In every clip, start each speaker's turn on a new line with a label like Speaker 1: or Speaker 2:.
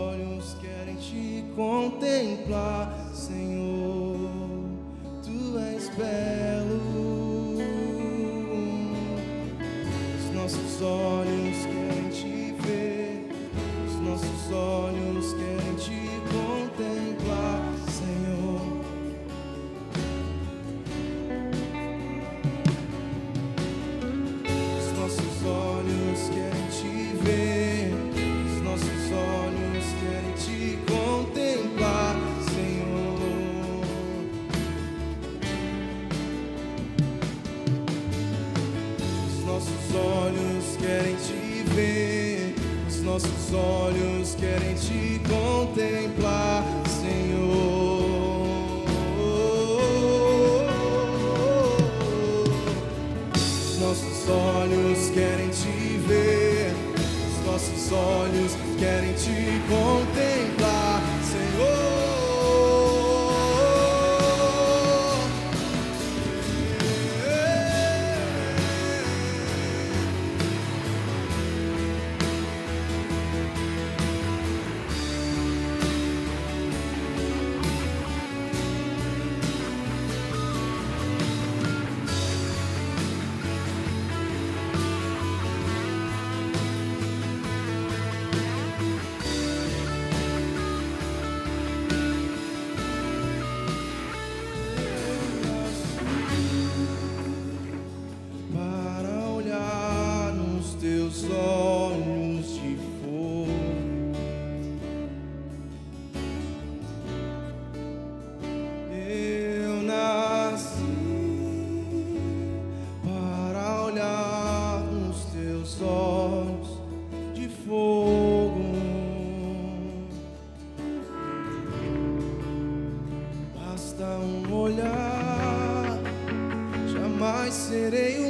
Speaker 1: olhos querem te contemplar, Senhor. Tu és belo. Os nossos olhos querem te ver, os nossos olhos. nossos olhos querem te serei o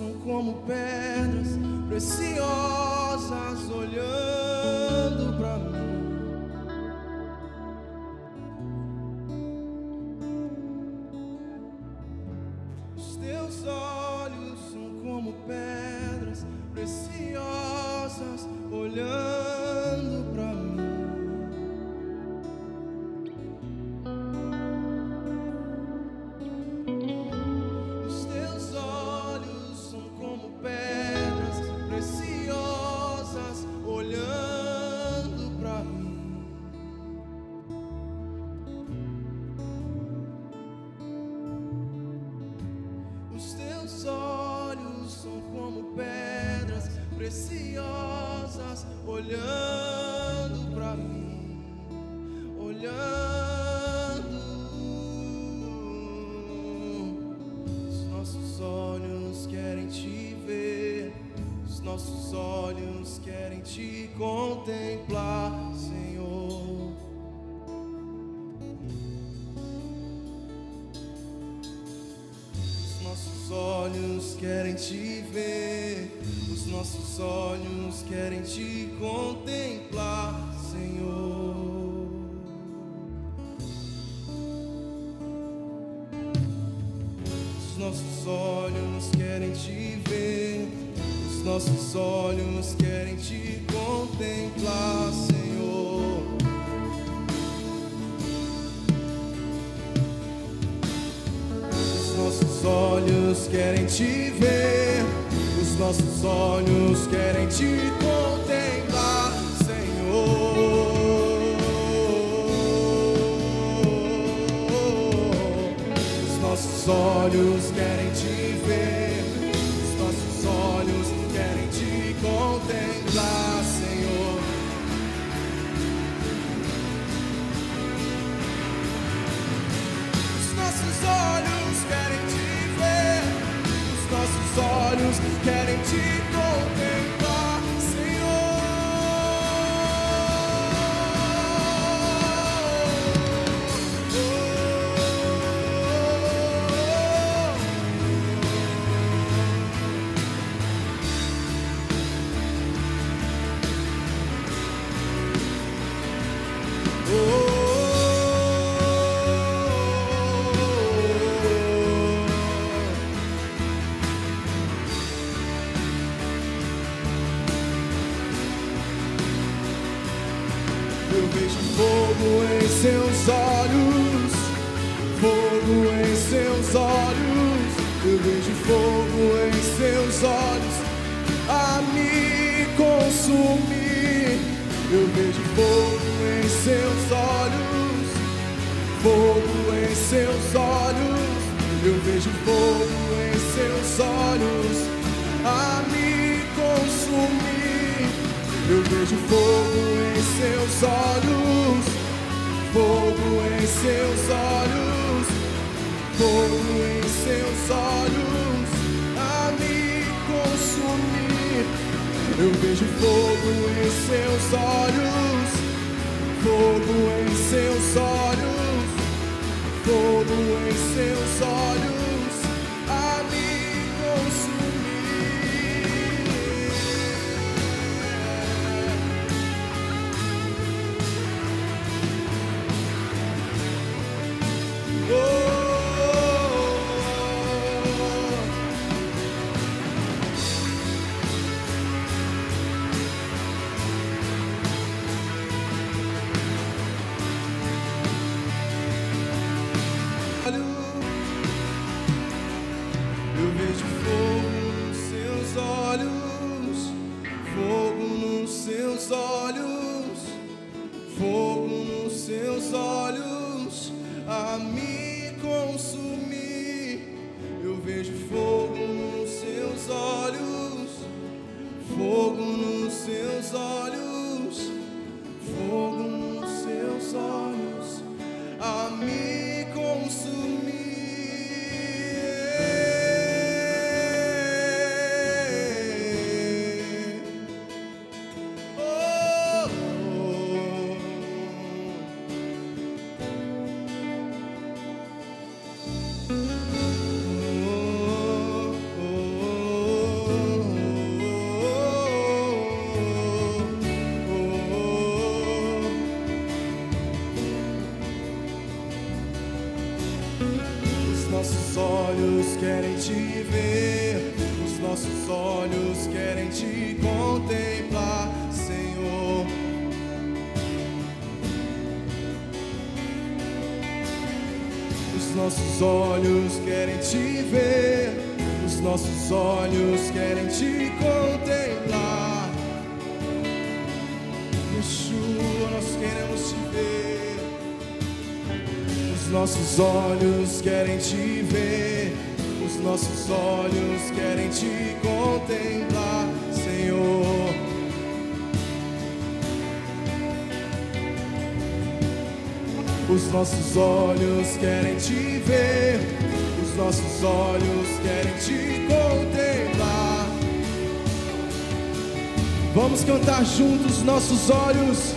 Speaker 1: são como pedras preciosas olhando. nossos olhos querem te ver, os nossos olhos querem te contemplar, Senhor. Os nossos olhos querem te ver, os nossos olhos querem te contemplar. Os nossos olhos querem te contemplar. Yeshua, nós queremos te ver. Os nossos olhos querem te ver, os nossos olhos querem te contemplar, Senhor. Os nossos olhos querem te ver, nossos olhos querem te contemplar. Vamos cantar juntos, nossos olhos.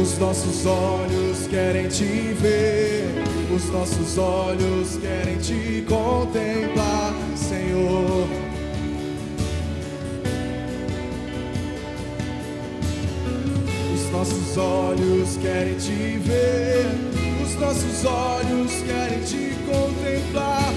Speaker 1: Os nossos olhos querem te ver, os nossos olhos querem te contemplar, Senhor. Os nossos olhos querem te ver, nossos olhos querem te contemplar,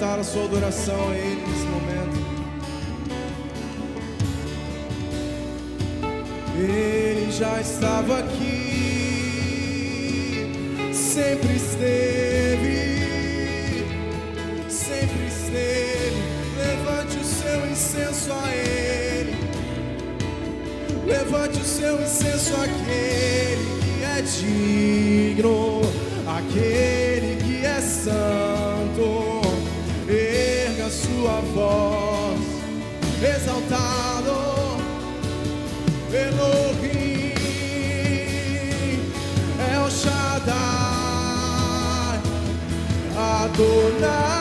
Speaker 1: Comece a levantar a sua adoração a Ele nesse momento. Ele já estava aqui, sempre esteve, sempre esteve. Levante o seu incenso a Ele, levante o seu incenso àquele que é digno, aquele que é santo. Sua voz, exaltado é o Shaddai, Adonai.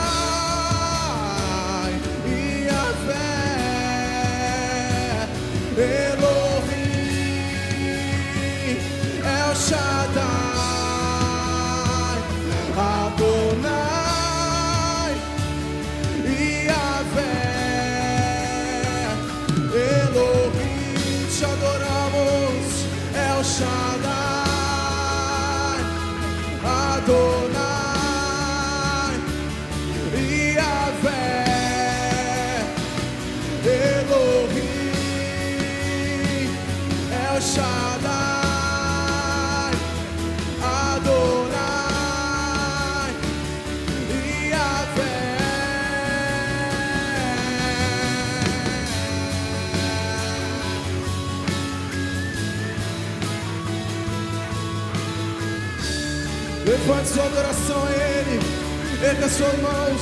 Speaker 1: Erga suas mãos.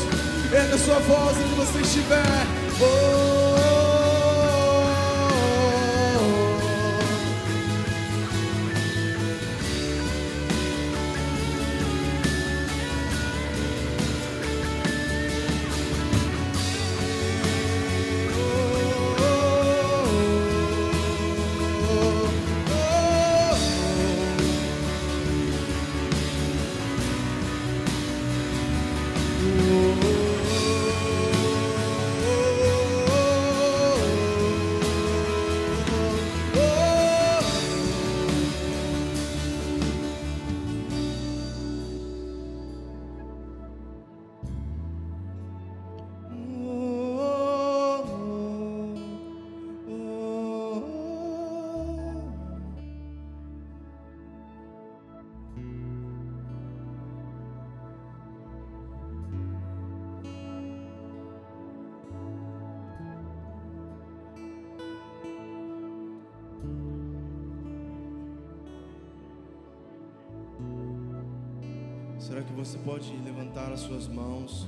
Speaker 1: Erga sua voz onde você estiver. Oh. Você pode levantar as suas mãos?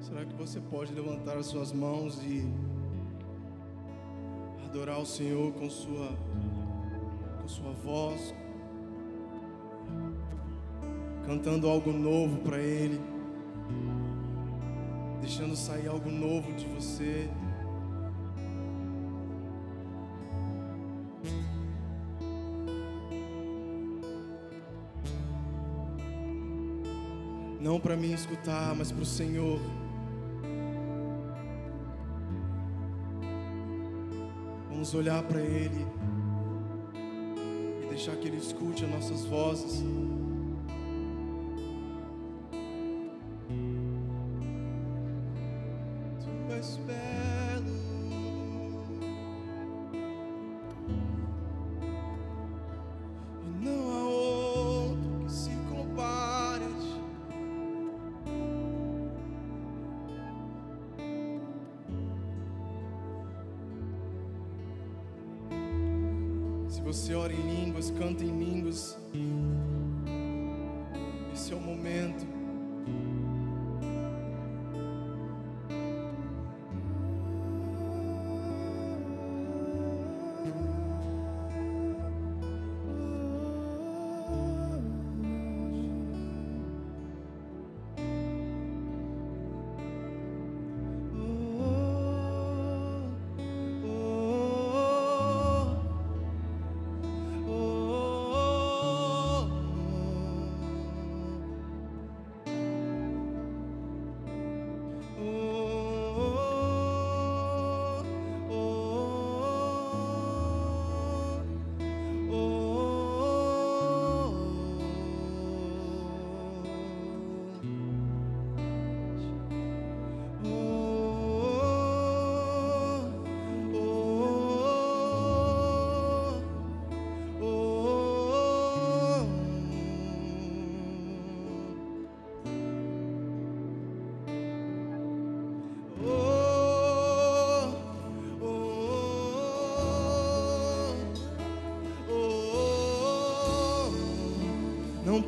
Speaker 1: Será que você pode levantar as suas mãos e adorar o Senhor com sua com sua voz, cantando algo novo para ele? Deixando sair algo novo de você. Não para mim escutar, mas para o Senhor. Vamos olhar para Ele e deixar que Ele escute as nossas vozes. Se você ora em línguas, canta em línguas. Esse é o momento.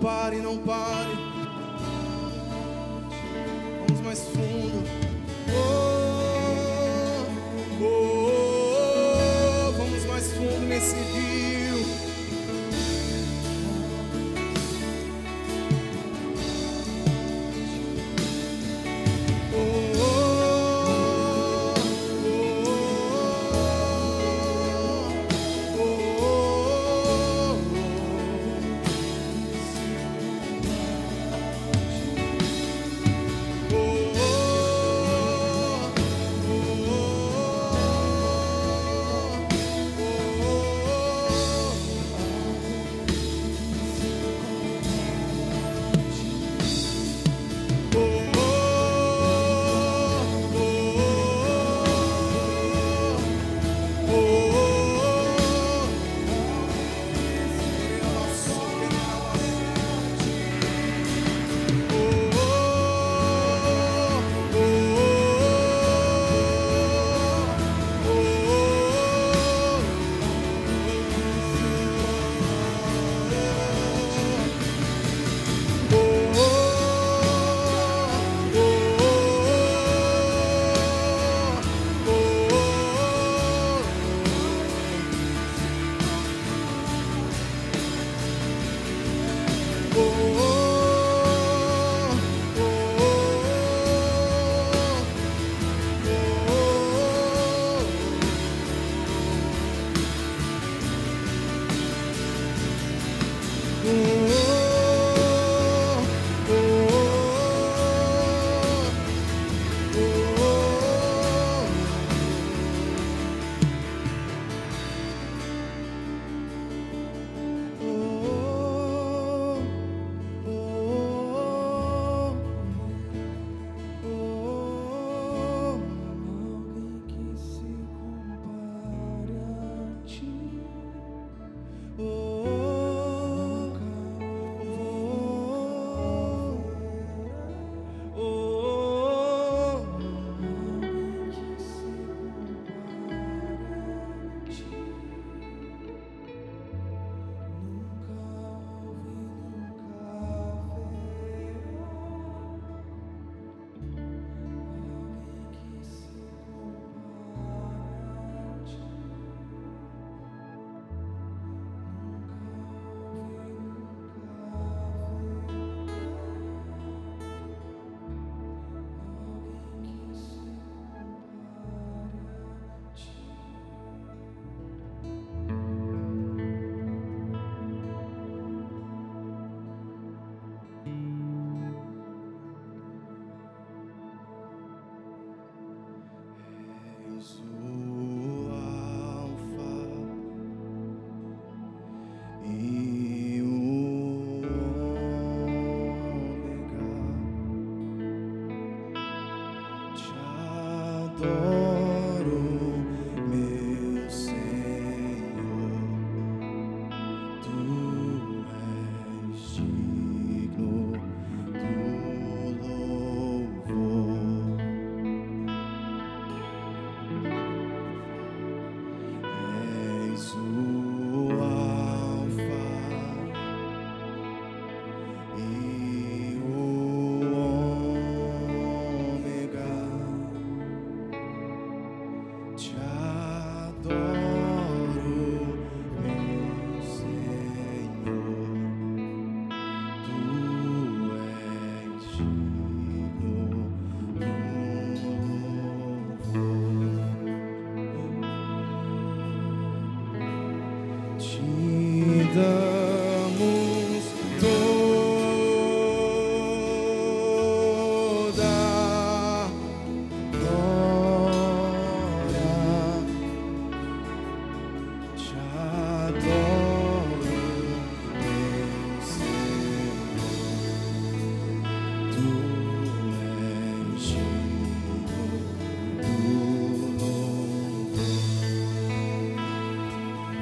Speaker 1: Pare, não pare.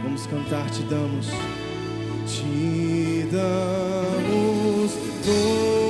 Speaker 1: Vamos cantar, te damos, te damos toda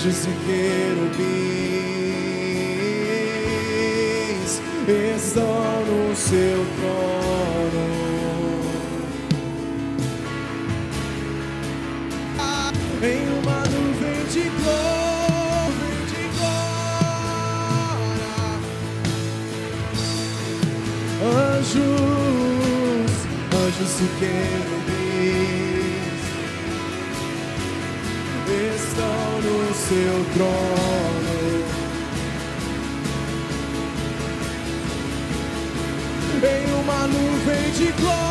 Speaker 1: anjos e querubins estão no seu trono. Em uma nuvem de glória. Anjos, anjos e querubins seu trono. Em uma nuvem de glória,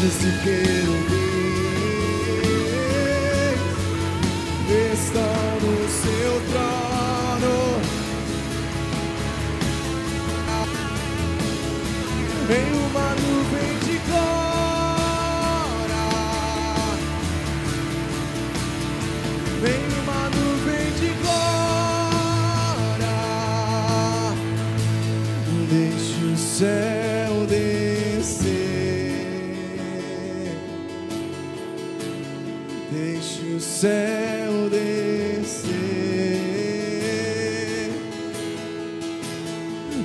Speaker 1: Anjos e querubins estão no seu trono. Em uma nuvem de glória, em uma nuvem de glória, deixe o céu deixe o céu descer.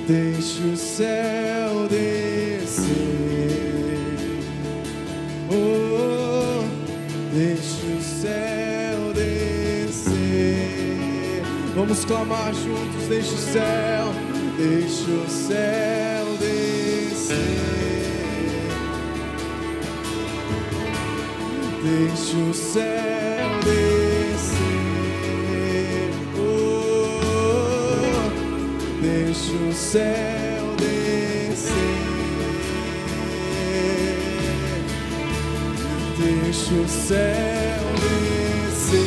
Speaker 1: Deixe o céu descer. Oh, deixe o céu descer. Vamos clamar juntos. Deixe o céu, deixe o céu descer. Deixe o céu descer. Oh, deixe o céu descer. Deixe o céu descer.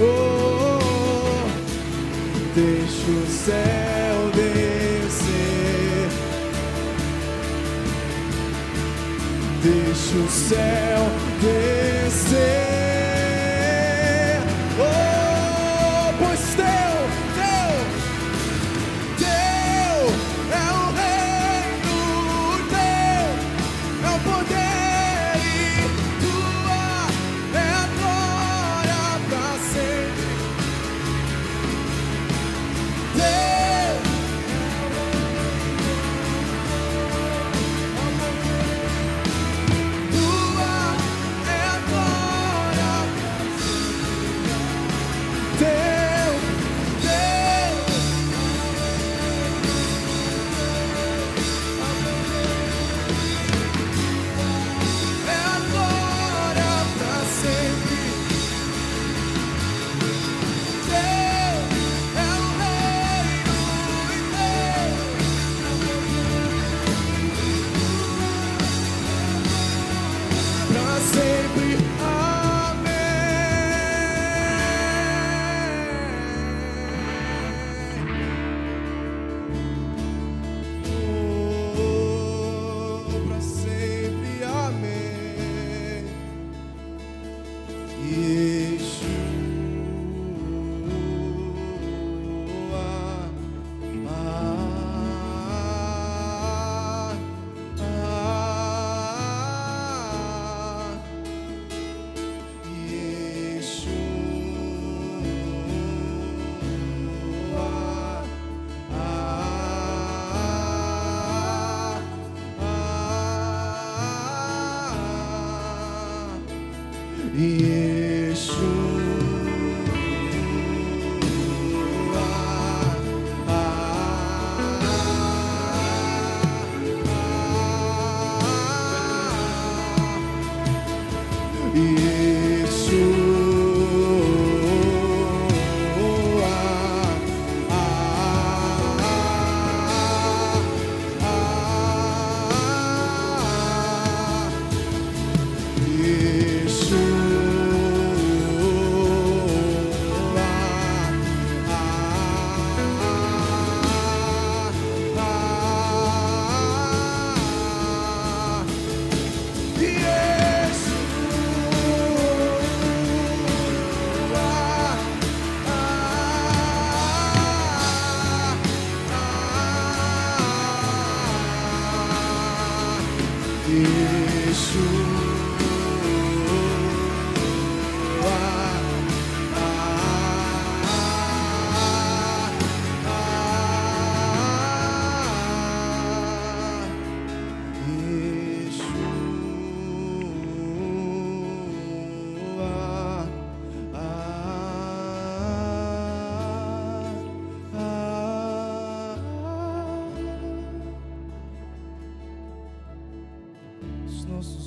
Speaker 1: Oh, o céu descer.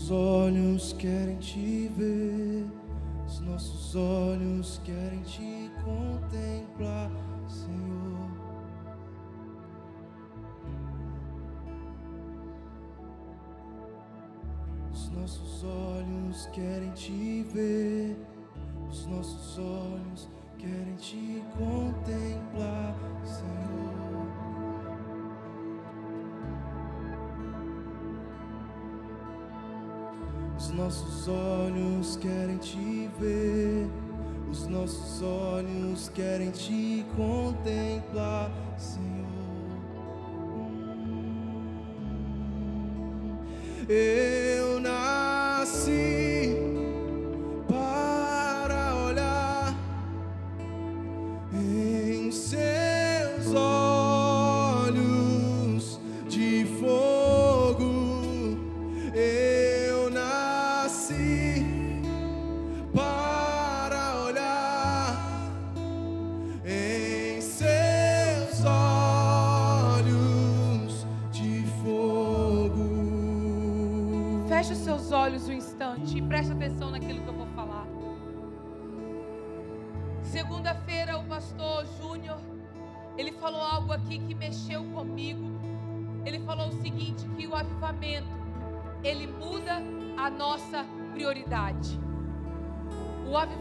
Speaker 1: Nossos olhos querem te ver, os nossos olhos querem te contemplar, nossos olhos querem te ver, os nossos olhos querem te contemplar, Senhor. Hum,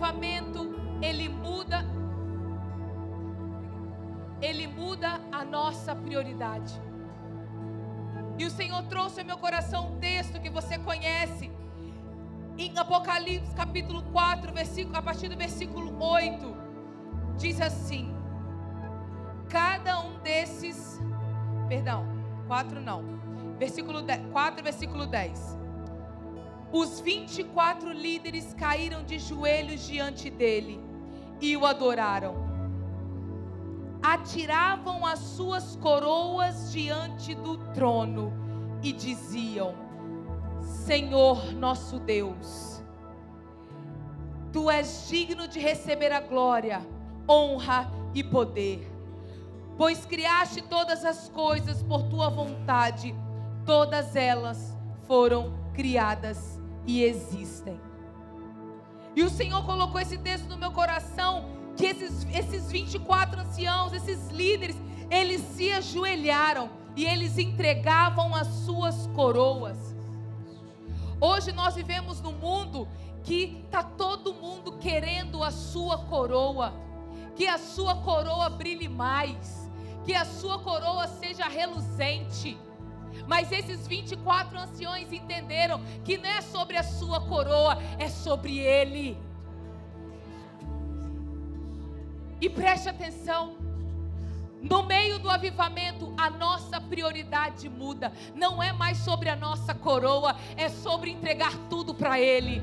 Speaker 2: avivamento, ele muda ele muda a nossa prioridade. E o Senhor trouxe ao meu coração um texto que você conhece. Em Apocalipse capítulo 4, versículo, a partir do versículo 8, diz assim: Cada um desses, perdão, 4 não, versículo 10, 4, versículo 10. Os 24 líderes caíram de joelhos diante dele e o adoraram. Atiravam as suas coroas diante do trono e diziam: Senhor nosso Deus, tu és digno de receber a glória, honra e poder, pois criaste todas as coisas por tua vontade, todas elas foram criadas e existem. E o Senhor colocou esse texto no meu coração, que esses, esses 24 anciãos, esses líderes, eles se ajoelharam e eles entregavam as suas coroas. Hoje nós vivemos num mundo que está todo mundo querendo a sua coroa, que a sua coroa brilhe mais, que a sua coroa seja reluzente. Mas esses 24 anciões entenderam que não é sobre a sua coroa, é sobre ele. E preste atenção. No meio do avivamento, a nossa prioridade muda. Não é mais sobre a nossa coroa, é sobre entregar tudo para Ele.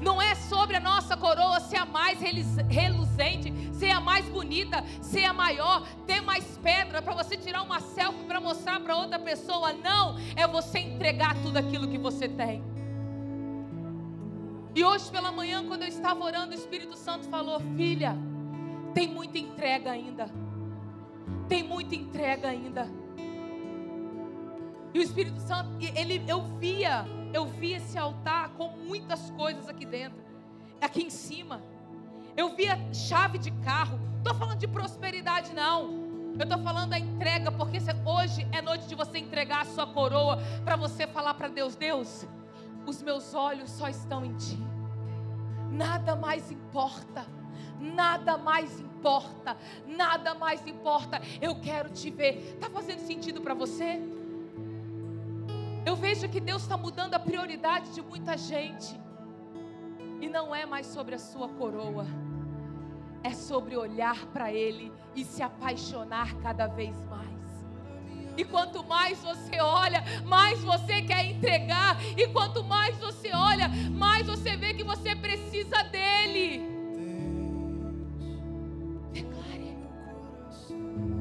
Speaker 2: Não é sobre a nossa coroa ser a mais reluzente, ser a mais bonita, ser a maior, ter mais pedra para você tirar uma selfie para mostrar para outra pessoa. Não, é você entregar tudo aquilo que você tem. E hoje pela manhã, quando eu estava orando, o Espírito Santo falou: Filha, tem muita entrega ainda. Tem muita entrega ainda. E o Espírito Santo, ele, eu via, eu via esse altar com muitas coisas aqui dentro, aqui em cima. Eu via chave de carro. Estou falando de prosperidade, não. Eu estou falando da entrega, porque hoje é noite de você entregar a sua coroa para você falar para Deus: Deus, os meus olhos só estão em Ti. Nada mais importa. Nada mais importa. Nada mais importa. Eu quero te ver. Está fazendo sentido para você? Eu vejo que Deus está mudando a prioridade de muita gente. E não é mais sobre a sua coroa, é sobre olhar para Ele e se apaixonar cada vez mais. E quanto mais você olha, mais você quer entregar. E quanto mais você olha, mais você vê que você precisa dele. Declare: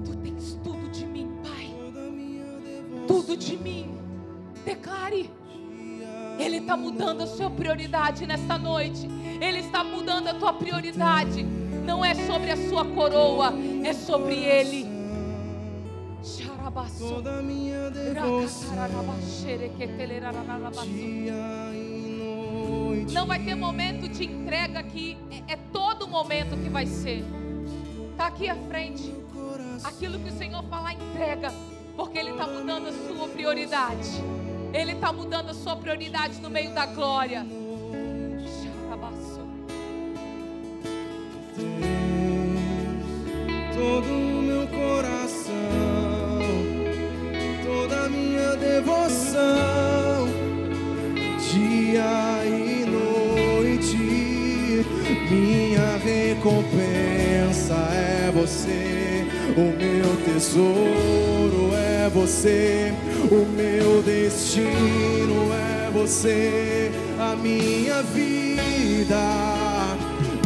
Speaker 2: Tu tens tudo de mim, Pai. Tudo de mim. Declare. Ele está mudando a sua prioridade nesta noite. Ele está mudando a tua prioridade. Não é sobre a sua coroa, é sobre Ele.
Speaker 1: Toda minha devoção.
Speaker 2: Não vai ter momento de entrega aqui, é, é todo momento que vai ser. Está aqui à frente. Aquilo que o Senhor falar, entrega, porque Ele está mudando a sua prioridade. Ele está mudando a sua prioridade no meio da glória.
Speaker 1: todo o meu coração, toda a minha devoção, dia e noite, minha recompensa é você, o meu tesouro é você, o meu destino é você, a minha vida,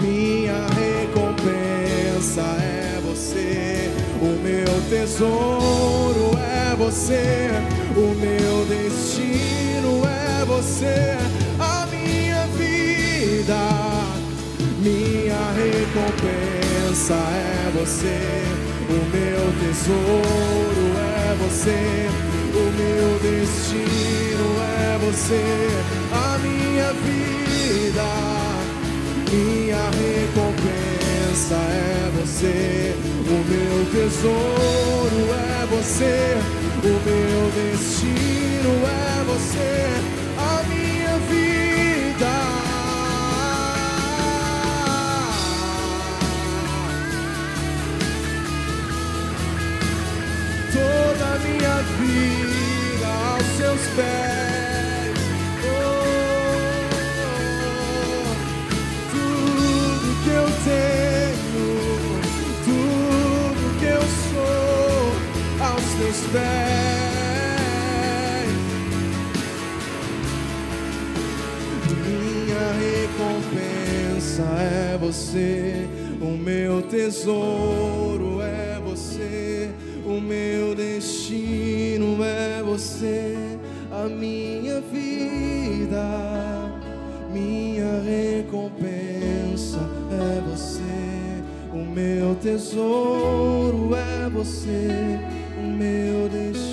Speaker 1: minha recompensa é você, o meu tesouro é você, o meu destino é você, a minha vida, minha recompensa é você, o meu tesouro é você, o meu destino é você, a minha vida, minha recompensa é você, o meu tesouro é você, o meu destino é você, minha vida aos seus pés. Oh, tudo que eu tenho, tudo que eu sou aos teus pés. Minha recompensa é você, o meu tesouro é você, o meu destino é você, a minha vida, minha recompensa é você, o meu tesouro é você, o meu destino.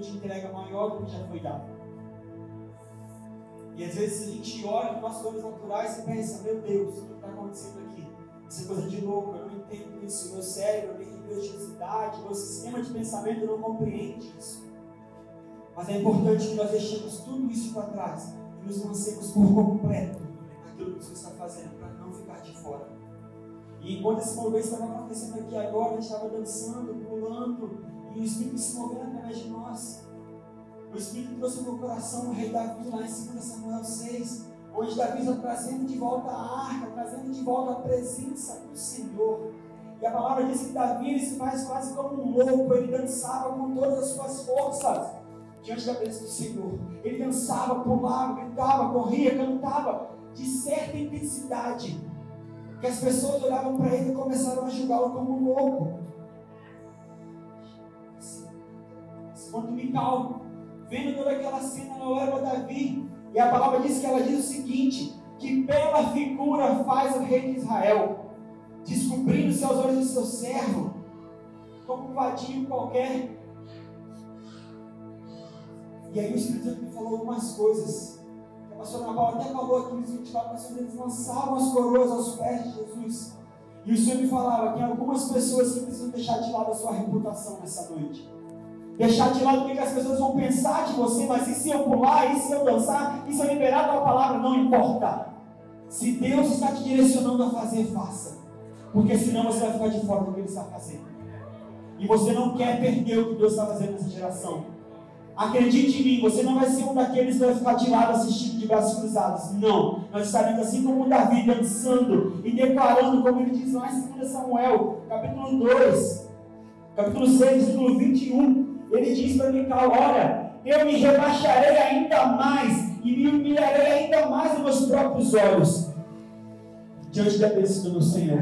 Speaker 3: De entrega maior do que já foi dado. E às vezes a gente olha para nossas coisas naturais e pensa, meu Deus, o que está acontecendo aqui? Isso é coisa de louco, eu não entendo isso, meu cérebro, minha religiosidade, meu sistema de pensamento não compreende isso. Mas é importante que nós deixemos tudo isso para trás e nos lancemos por completo naquilo que você está fazendo, para não ficar de fora. E enquanto esse movimento estava acontecendo aqui agora, a gente estava dançando, pulando, e o Espírito se movendo através de nós. O Espírito trouxe no meu coração o rei Davi lá em 2 Samuel 6, onde Davi está trazendo de volta a arca, trazendo de volta a presença do Senhor. E a palavra diz que Davi ele se faz quase como um louco, ele dançava com todas as suas forças diante da presença do Senhor. Ele dançava, pulava, gritava, corria, cantava de certa intensidade. Que as pessoas olhavam para ele e começaram a julgá-lo como um louco. Mical, vendo toda aquela cena, ela olha para Davi. E a palavra diz que ela diz o seguinte: que bela figura faz o rei de Israel, descobrindo seus olhos de seu servo, como um vadinho qualquer e aí o Espírito Santo me falou algumas coisas. A pastora Ana Paula até falou aqui nos 24 mas eles lançavam as coroas aos pés de Jesus. E o Senhor me falava que algumas pessoas que precisam deixar de lado a sua reputação nessa noite. Deixar de lado o que as pessoas vão pensar de você, mas e se eu pular, e se eu dançar, e se eu liberar a tua palavra, não importa. Se Deus está te direcionando a fazer, faça. Porque senão você vai ficar de fora do que Ele está fazendo. E você não quer perder o que Deus está fazendo nessa geração. Acredite em mim, você não vai ser um daqueles que vai ficar de lado assistindo de braços cruzados. Não. Nós estaremos assim como Davi, dançando e declarando, como ele diz lá em 2 Samuel, capítulo 2, capítulo 6, versículo 21. Ele diz para Mical: Olha, eu me rebaixarei ainda mais e me humilharei ainda mais nos meus próprios olhos diante da presença do Senhor.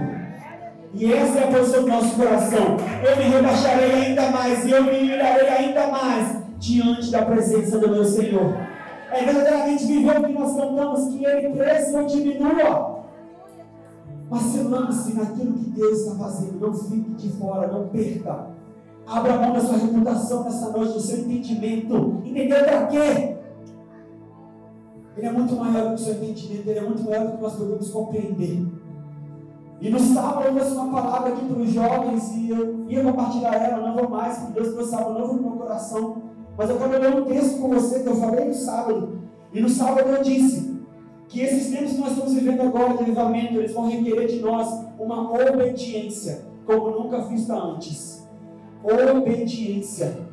Speaker 3: E essa é a posição do nosso coração. Eu me rebaixarei ainda mais e eu me humilharei ainda mais diante da presença do meu Senhor. É verdadeiramente viver o que nós cantamos, que Ele cresça ou diminua. Mas se lance naquilo que Deus está fazendo, não fique de fora, não perca. Abra a mão da sua reputação nessa noite, do seu entendimento. Entendeu para quê? Ele é muito maior do que o seu entendimento, ele é muito maior do que nós podemos compreender. E no sábado eu trouxe uma palavra aqui para os jovens e eu ia compartilhar ela, não vou mais, porque Deus trouxe algo novo no meu coração. Mas eu quero ler um texto com você que eu falei no sábado. E no sábado eu disse que esses tempos que nós estamos vivendo agora de avivamento, eles vão requerer de nós uma obediência, como nunca vista antes. Obediência.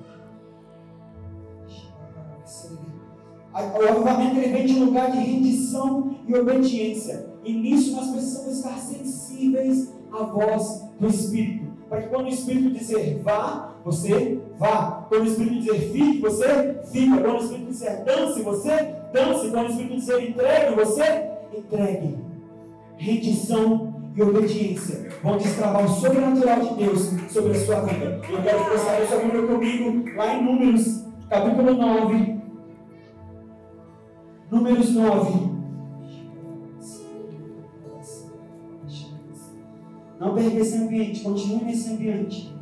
Speaker 3: O avivamento ele vem de um lugar de rendição e obediência. E nisso nós precisamos estar sensíveis à voz do Espírito. Para que quando o Espírito dizer vá, você vá. Quando o Espírito dizer fique, você fica. Quando o Espírito dizer dance, você dance. Quando o Espírito dizer entregue, você entregue. Rendição e obediência vão destravar o sobrenatural de Deus sobre a sua vida. Eu quero que você abra sua Bíblia comigo lá em Números, capítulo 9. Números 9. Não perca esse ambiente, continue nesse ambiente.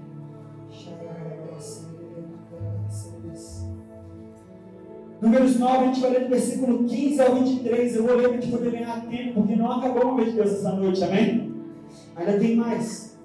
Speaker 3: Números 9, a gente vai ler do versículo 15 ao 23. Eu vou ler para a gente poder ganhar tempo, porque não acabou o mês de Deus essa noite, amém? Ainda tem mais.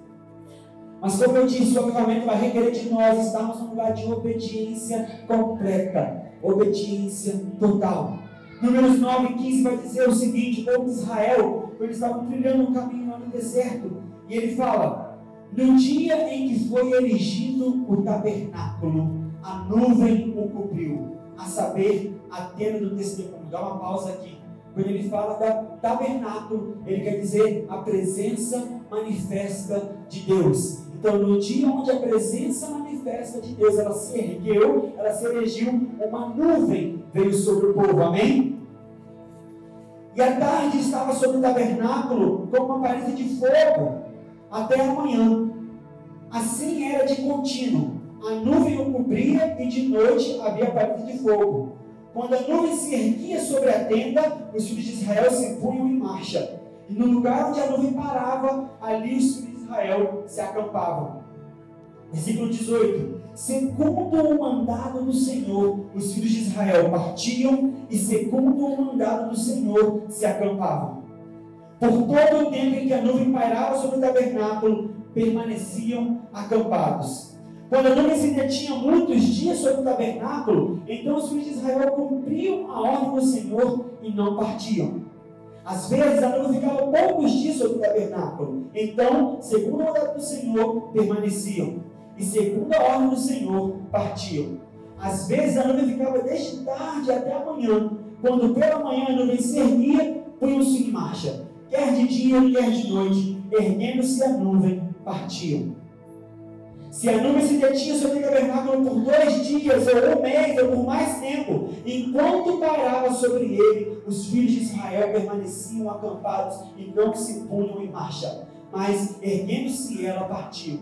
Speaker 3: Mas como eu disse, o avivamento vai requerer de nós estarmos num lugar de obediência completa, obediência total. Números 9 e 15 vai dizer o seguinte: o povo de Israel, eles estavam trilhando um caminho lá no deserto, e ele fala: No dia em que foi erigido o tabernáculo, a nuvem o cobriu a saber, a tenda do testemunho. Dá uma pausa aqui. Quando ele fala da tabernáculo, ele quer dizer a presença manifesta de Deus. Então, no dia onde a presença manifesta de Deus, ela se ergueu, ela se erigiu, uma nuvem veio sobre o povo. Amém? E a tarde estava sobre o tabernáculo como uma parede de fogo até amanhã. Assim era de contínuo a nuvem o cobria e de noite havia parede de fogo. Quando a nuvem se erguia sobre a tenda, os filhos de Israel se punham em marcha. E no lugar onde a nuvem parava, ali os filhos de Israel se acampavam. Versículo 18. Segundo o mandado do Senhor, os filhos de Israel partiam e, segundo o mandado do Senhor, se acampavam. Por todo o tempo em que a nuvem pairava sobre o tabernáculo, permaneciam acampados. Quando a nuvem se detinha muitos dias sobre o tabernáculo, então os filhos de Israel cumpriam a ordem do Senhor e não partiam. Às vezes a nuvem ficava poucos dias sobre o tabernáculo. Então, segundo a ordem do Senhor, permaneciam. E segundo a ordem do Senhor, partiam. Às vezes a nuvem ficava desde tarde até amanhã. Quando pela manhã a nuvem se erguia, punham-se em marcha. Quer de dia, quer de noite, erguendo-se a nuvem, partiam. Se a nuvem se detinha sobre o tabernáculo por dois dias, ou um mês, ou por mais tempo, enquanto pairava sobre ele, os filhos de Israel permaneciam acampados e não se punham em marcha. Mas, erguendo-se ela, partiu.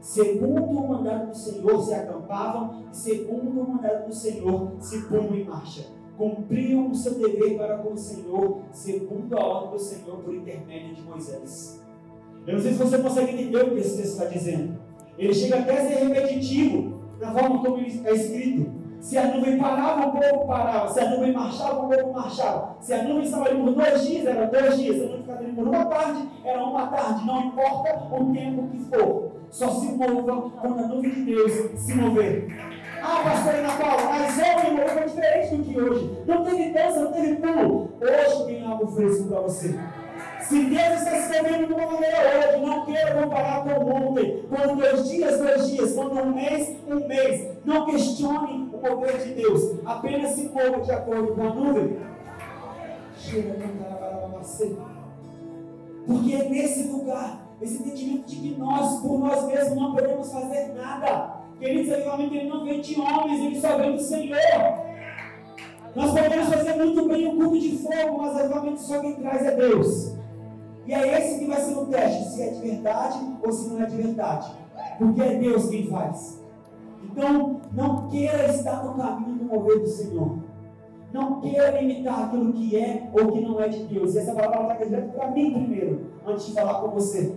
Speaker 3: Segundo o mandato do Senhor, se acampavam, e segundo o mandato do Senhor, se punham em marcha. Cumpriam o seu dever para com o Senhor, segundo a ordem do Senhor, por intermédio de Moisés. Eu não sei se você consegue entender o que esse texto está dizendo. Ele chega até a ser repetitivo na forma como está escrito. Se a nuvem parava, o povo parava. Se a nuvem marchava, o povo marchava. Se a nuvem estava ali por dois dias, era dois dias. Se a nuvem ficava ali por uma tarde, era uma tarde. Não importa o tempo que for. Só se mova quando a nuvem de Deus se mover. Ah, pastor Ana Paula, mas ontem foi diferente do que hoje. Não teve dança, não teve pulo. Hoje tem algo fresco para você. Se Deus está se movendo de uma maneira hoje, não queira comparar com ontem. Quando dois dias, dois dias. Quando um mês, um mês. Não questione o mover de Deus. Apenas se mova de acordo com a nuvem. Porque é nesse lugar, esse entendimento de que nós, por nós mesmos, não podemos fazer nada. Queridos, avivamento ele não vem de homens, ele só vem do Senhor. Nós podemos fazer muito bem o culto de fogo, mas avivamento só quem traz é Deus. E é esse que vai ser o teste, se é de verdade ou se não é de verdade. Porque é Deus quem faz. Então, não queira estar no caminho do mover do Senhor. Não queira imitar aquilo que é ou que não é de Deus. E essa palavra está direto para mim primeiro, antes de falar com você.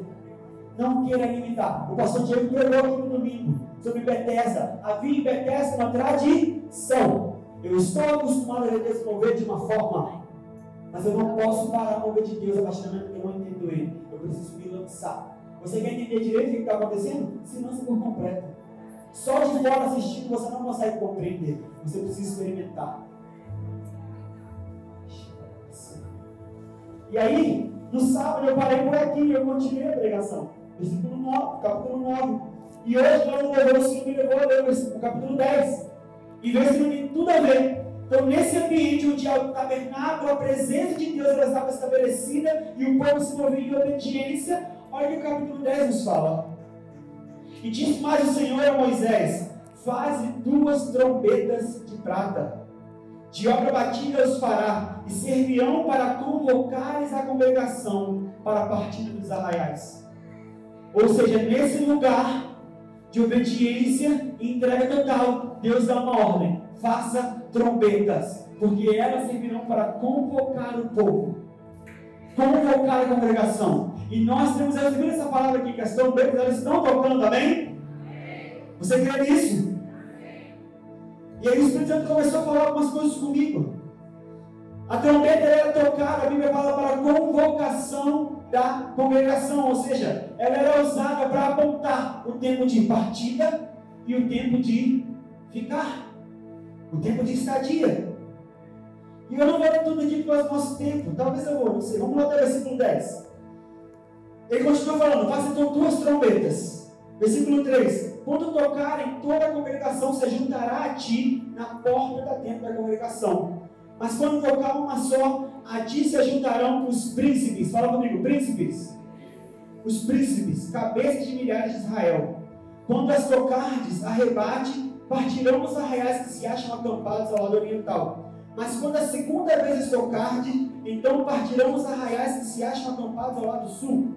Speaker 3: Não queira imitar. O pastor Diego pregou aqui no domingo sobre Bethesda. Havia em Bethesda uma tradição. Eu estou acostumado a Deus mover de uma forma mas eu não posso parar a mover de Deus a partir do momento que eu Eu preciso me lançar. Você quer entender direito o que está acontecendo? Se lança por completo. Só de fora assistindo você não consegue compreender. Você precisa experimentar. E aí, no sábado eu parei por aqui e eu continuei a pregação. Versículo 9, capítulo 9. E hoje nós louvamos o Senhor me levou a ler o capítulo 10. E vê se não tem tudo a ver. Então, nesse ambiente onde o tabernáculo, a presença de Deus ela estava estabelecida e o povo se movia em obediência, olha o que o capítulo 10 nos fala. E disse mais o Senhor a Moisés: Faze duas trombetas de prata, de obra batida os fará, e servirão para convocares a congregação para a partida dos arraiais. Ou seja, nesse lugar de obediência e entrega total, Deus dá uma ordem: faça trombetas, porque elas servirão para convocar o povo, convocar a congregação. E nós temos essa palavra aqui, que as trombetas elas estão tocando, amém? Você crê nisso? E aí o Espírito Santo começou a falar algumas coisas comigo. A trombeta era tocada, a Bíblia fala para a convocação da congregação, ou seja, ela era usada para apontar o tempo de partida e o tempo de ficar o tempo de estadia. E eu não vou ler tudo aqui por causa do nosso tempo, talvez eu vou, não sei. Vamos lá até o versículo 10. Ele continua falando: faça então duas trombetas. Versículo 3: Quando tocarem, toda a congregação se juntará a ti na porta da tenda da congregação. Mas quando tocar uma só, a ti se juntarão os príncipes. Fala comigo, príncipes. Os príncipes, cabeças de milhares de Israel. Quando as tocardes, arrebate partirão os arraiais que se acham acampados ao lado oriental. Mas quando a segunda vez estocarde, então partirão os arraiais que se acham acampados ao lado sul.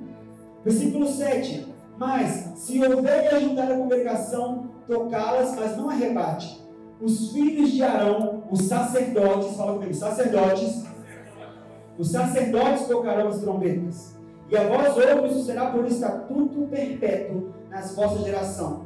Speaker 3: Versículo 7. Mas, se houver de ajudar a congregação, tocá-las, mas não arrebate. Os filhos de Arão, os sacerdotes, fala comigo, sacerdotes, os sacerdotes tocarão as trombetas. E a vós isso será por estatuto perpétuo nas vossas gerações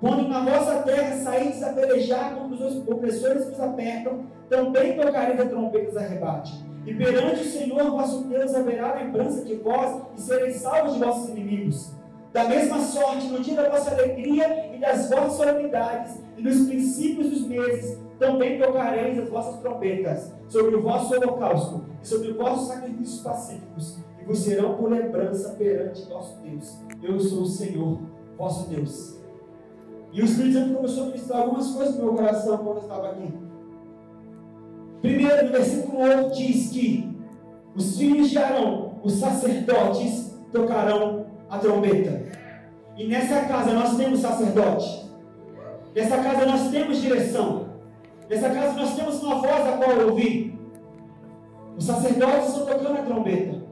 Speaker 3: Quando na vossa terra saídes a pelejar contra os opressores que os apertam, também tocareis a trombeta da rebate. E perante o Senhor vosso Deus haverá lembrança de vós e sereis salvos de vossos inimigos. Da mesma sorte, no dia da vossa alegria e das vossas solenidades, e nos princípios dos meses, também tocareis as vossas trombetas sobre o vosso holocausto e sobre os vossos sacrifícios pacíficos, e vos serão por lembrança perante vosso Deus. Eu sou o Senhor, vosso Deus. E o Espírito Santo começou a ministrar algumas coisas no meu coração quando eu estava aqui. Primeiro, no versículo 8 diz que os filhos de Arão, os sacerdotes, tocarão a trombeta. E nessa casa nós temos sacerdote. Nessa casa nós temos direção. Nessa casa nós temos uma voz a qual ouvir. Os sacerdotes estão tocando a trombeta.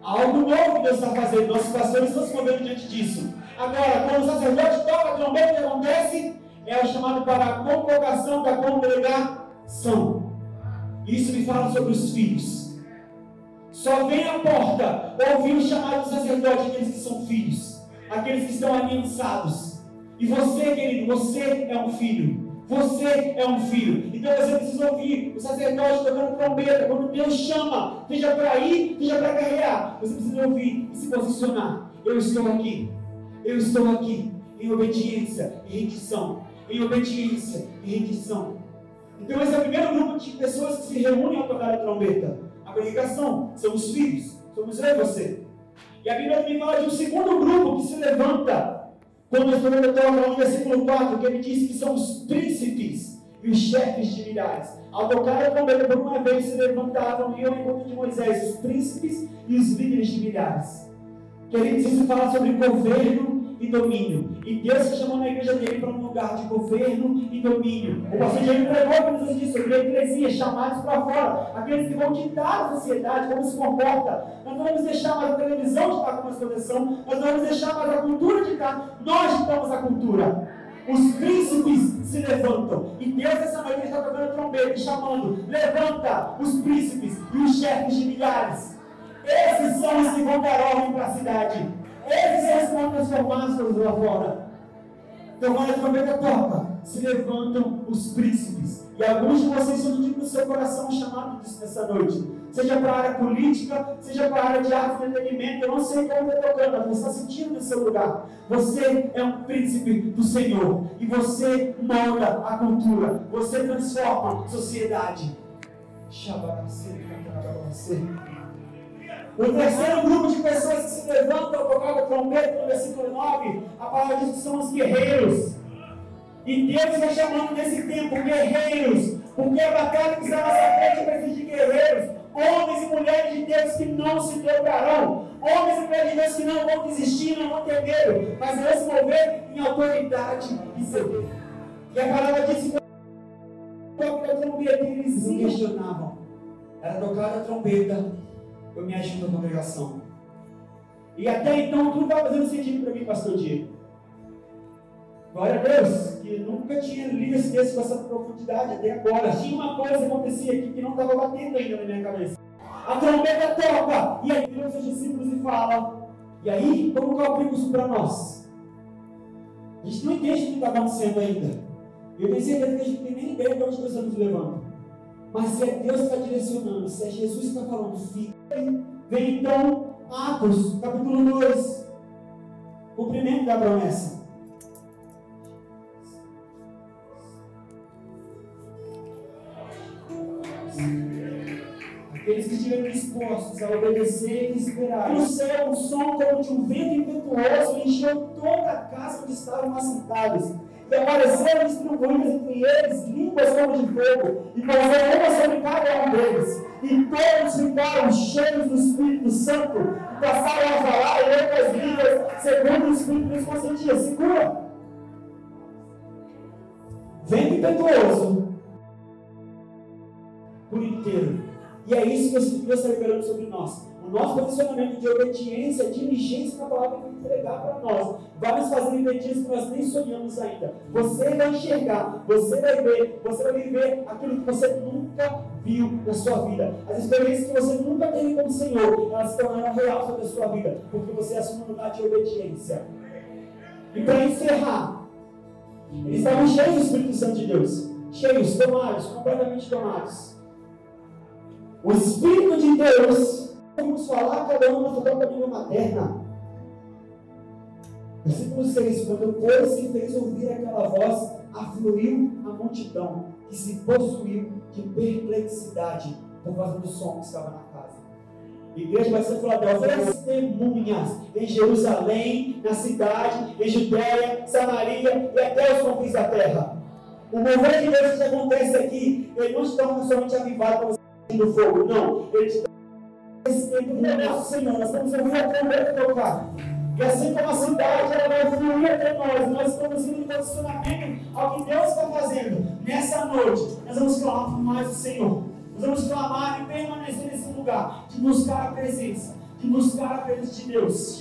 Speaker 3: Algo novo que Deus está fazendo. Nossos pastores estão se movendo diante disso. Agora, quando o sacerdote toca a trombeta, o que acontece? É o chamado para a convocação da congregação. Isso me fala sobre os filhos. Só vem à porta ouvir o chamado do sacerdote aqueles que são filhos, aqueles que estão aliançados. E você, querido, você é um filho. Você é um filho. Então você precisa ouvir o sacerdote tocando trombeta. Quando Deus chama, seja para ir, seja para carregar. Você precisa ouvir e se posicionar. Eu estou aqui. Eu estou aqui em obediência e rendição. Em obediência e rendição. Então esse é o primeiro grupo de pessoas que se reúnem a tocar a trombeta. A congregação são os filhos. Somos eu e você. E a Bíblia também fala de um segundo grupo que se levanta. Quando a trombeta toca no versículo 4, que ele diz que são os príncipes e os chefes de milhares. Ao tocar a trombeta por uma vez se levantavam e ao encontro de Moisés, os príncipes e os líderes de milhares. Queridos, isso fala sobre governo e domínio. E Deus está chamando a igreja dele para um lugar de governo e domínio. O pastor pregou para nos disso, sobre a igreja, chamados para fora, aqueles que vão ditar a sociedade, como se comporta. Nós não vamos deixar mais a televisão ditar como proteção, nós não vamos deixar mais a cultura ditar, nós ditamos a cultura. Os príncipes se levantam. E Deus essa noite está tocando trombeta e chamando: levanta os príncipes e os chefes de milhares. Esses são os que vão dar ordem para a cidade. Esses são as transformações lá fora. Então, quando a trombeta toca, se levantam os príncipes. E alguns de vocês estão no seu coração chamado disso nessa noite. Seja para a área política, seja para a área de arte e entretenimento. Eu não sei como está tocando, mas está sentindo no seu lugar. Você é um príncipe do Senhor. E você molda a cultura. Você transforma a sociedade. Shabaracê, cantarabacê. O terceiro grupo de pessoas que se levantam ao tocar o trombeta, no versículo 9, a palavra diz que são os guerreiros. E Deus está chamando nesse tempo guerreiros, porque a batalha que está na nossa frente precisa de guerreiros, homens e mulheres de Deus que não se dobrarão, homens e mulheres de Deus que não vão desistir, não vão ter medo, mas vão se mover em autoridade e poder. E a palavra diz que quando a trombeta eles questionavam, era tocar a trombeta eu me ajudo na congregação. E até então tudo estava fazendo sentido para mim, pastor Diego. Glória a Deus, que nunca tinha lido esse texto com essa profundidade até agora. Tinha uma coisa que acontecia aqui que não estava batendo ainda na minha cabeça. A trombeta toca, e aí viram seus discípulos e falam. E aí, como que eu aplico isso para nós? A gente não entende o que está acontecendo ainda. Eu tenho certeza que a gente não tem nem ideia de onde Deus está nos levando. Mas se é Deus que está direcionando, se é Jesus que está falando, fica. Vem então Atos, capítulo 2. Cumprimento da promessa. Aqueles que estiveram dispostos a obedecer e esperar. No céu, um som como de um vento impetuoso encheu toda a casa onde estavam assentados e apareceram distribuídas entre eles línguas como de fogo, e pousaram uma sobre cada um deles. E todos ficaram cheios do Espírito Santo, passaram a falar em outras línguas, segundo o Espírito lhes consentia. Segura! Vem impetuoso por inteiro. E é isso que Espírito está liberando sobre nós o nosso posicionamento de obediência, diligência na palavra que entregar para nós, vai nos fazer dias que nós nem sonhamos ainda. Você vai enxergar, você vai ver, você vai viver aquilo que você nunca viu na sua vida. As experiências que você nunca teve com o Senhor, elas se tornarão real sobre a sua vida, porque você assume um lugar de obediência. E para encerrar, Eles estavam cheios do Espírito Santo de Deus. Cheios, tomados, completamente tomados. O Espírito de Deus, vamos falar cada um na sua própria língua materna. Versículo 6: Quando pois se fez ouvir aquela voz, afluiu a multidão, que se possuiu de perplexidade por causa do som que estava na casa. Igreja vai ser Filadélfia, testemunhas em Jerusalém, na cidade, em Judéia, Samaria e até os confins da terra. O mover de Deus que acontece aqui, ele não está somente avivado do fogo, não. Ele está testemunhas, Senhor, nós estamos ouvindo a trombeta tocar. E assim como a cidade ela vai fluir até nós, nós estamos indo em posicionamento ao que Deus está fazendo. Nessa noite, nós vamos clamar por mais o Senhor. Nós vamos clamar e permanecer nesse lugar, de buscar a presença, de buscar a presença de Deus.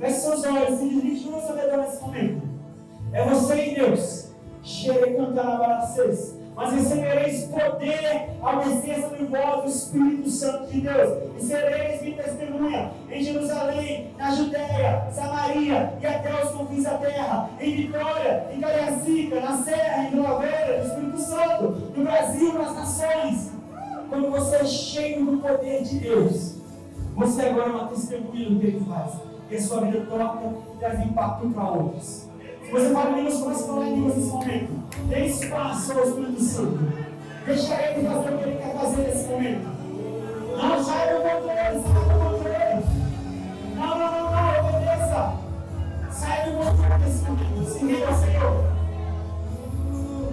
Speaker 3: Feche seus olhos e desligue no seu redor nesse momento. É você e Deus. Xere cantar mas recebereis poder ao descer sobre vós o Espírito Santo de Deus, e sereis minha testemunha em Jerusalém, na Judéia, Samaria e até os confins da terra, em Vitória, em Cariacica, na Serra, em Primavera, no Espírito Santo, no Brasil, nas nações. Quando você é cheio do poder de Deus, você agora é uma testemunha do que Ele faz, e a sua vida toca e traz impacto para outros. Você começa a falar em línguas nesse momento. Dê espaço ao Espírito Santo. Deixa ele fazer o que ele quer fazer nesse momento. Não sai do controle, sai do controle. Não, não, não, não, obedeça. Sai do controle nesse momento. Se renda, Senhor.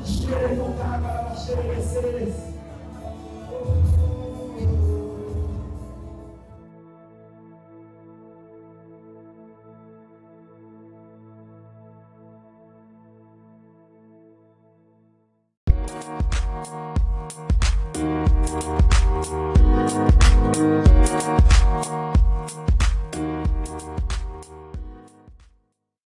Speaker 3: Cheire com cara, cheire, cheire.